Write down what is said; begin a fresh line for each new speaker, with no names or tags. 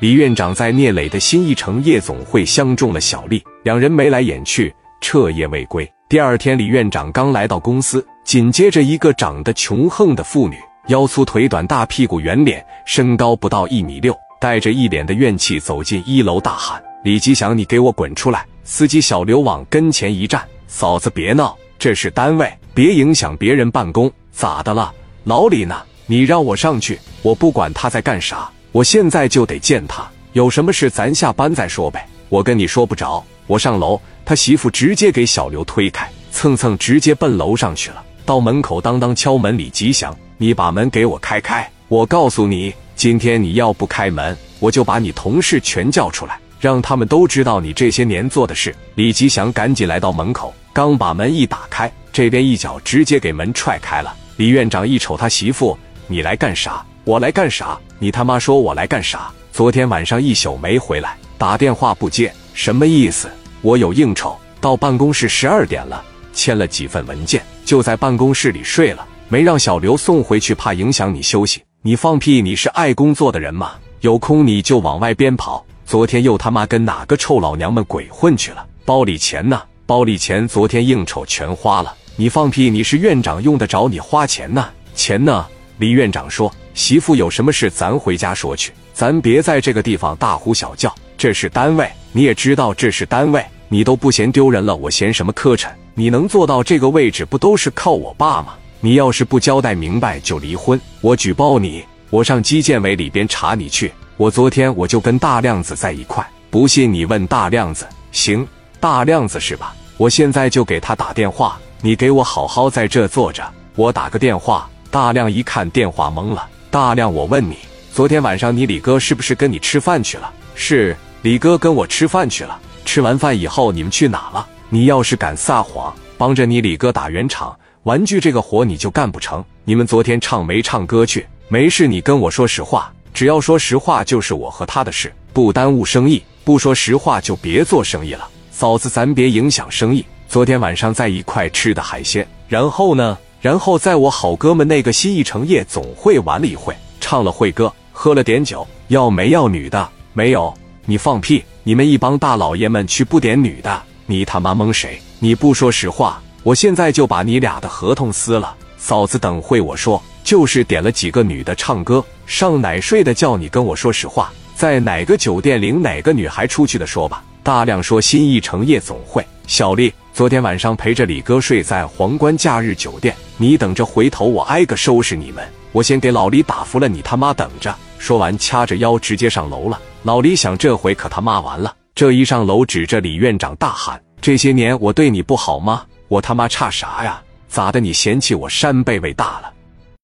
李院长在聂磊的新一城夜总会相中了小丽，两人眉来眼去，彻夜未归。第二天，李院长刚来到公司，紧接着一个长得穷横的妇女，腰粗腿短，大屁股圆脸，身高不到一米六，带着一脸的怨气走进一楼，大喊：“李吉祥，你给我滚出来！”司机小刘往跟前一站：“嫂子别闹，这是单位，别影响别人办公。咋的了？老李呢？你让我上去，我不管他在干啥。”我现在就得见他，有什么事咱下班再说呗。我跟你说不着，我上楼。他媳妇直接给小刘推开，蹭蹭直接奔楼上去了。到门口当当敲门，李吉祥，你把门给我开开。我告诉你，今天你要不开门，我就把你同事全叫出来，让他们都知道你这些年做的事。李吉祥赶紧来到门口，刚把门一打开，这边一脚直接给门踹开了。李院长一瞅他媳妇，你来干啥？我来干啥？你他妈说我来干啥？昨天晚上一宿没回来，打电话不接，什么意思？我有应酬，到办公室十二点了，签了几份文件，就在办公室里睡了，没让小刘送回去，怕影响你休息。你放屁！你是爱工作的人吗？有空你就往外边跑。昨天又他妈跟哪个臭老娘们鬼混去了？包里钱呢？包里钱昨天应酬全花了。你放屁！你是院长用得着你花钱呢？钱呢？李院长说。媳妇有什么事，咱回家说去，咱别在这个地方大呼小叫。这是单位，你也知道这是单位，你都不嫌丢人了，我嫌什么磕碜？你能做到这个位置，不都是靠我爸吗？你要是不交代明白，就离婚，我举报你，我上纪检委里边查你去。我昨天我就跟大亮子在一块，不信你问大亮子。行，大亮子是吧？我现在就给他打电话，你给我好好在这坐着，我打个电话。大亮一看电话懵了。大亮，我问你，昨天晚上你李哥是不是跟你吃饭去了？是，李哥跟我吃饭去了。吃完饭以后你们去哪了？你要是敢撒谎，帮着你李哥打圆场，玩具这个活你就干不成。你们昨天唱没唱歌去？没事，你跟我说实话，只要说实话就是我和他的事，不耽误生意。不说实话就别做生意了。嫂子，咱别影响生意。昨天晚上在一块吃的海鲜，然后呢？然后在我好哥们那个新一城夜总会玩了一会，唱了会歌，喝了点酒，要没要女的？没有，你放屁！你们一帮大老爷们去不点女的，你他妈蒙谁？你不说实话，我现在就把你俩的合同撕了。嫂子，等会我说，就是点了几个女的唱歌，上奶睡的，叫你跟我说实话，在哪个酒店领哪个女孩出去的，说吧。大亮说新一城夜总会，小丽。昨天晚上陪着李哥睡在皇冠假日酒店，你等着，回头我挨个收拾你们。我先给老李打服了，你他妈等着。说完，掐着腰直接上楼了。老李想，这回可他妈完了。这一上楼，指着李院长大喊：“这些年我对你不好吗？我他妈差啥呀？咋的？你嫌弃我山贝贝大了？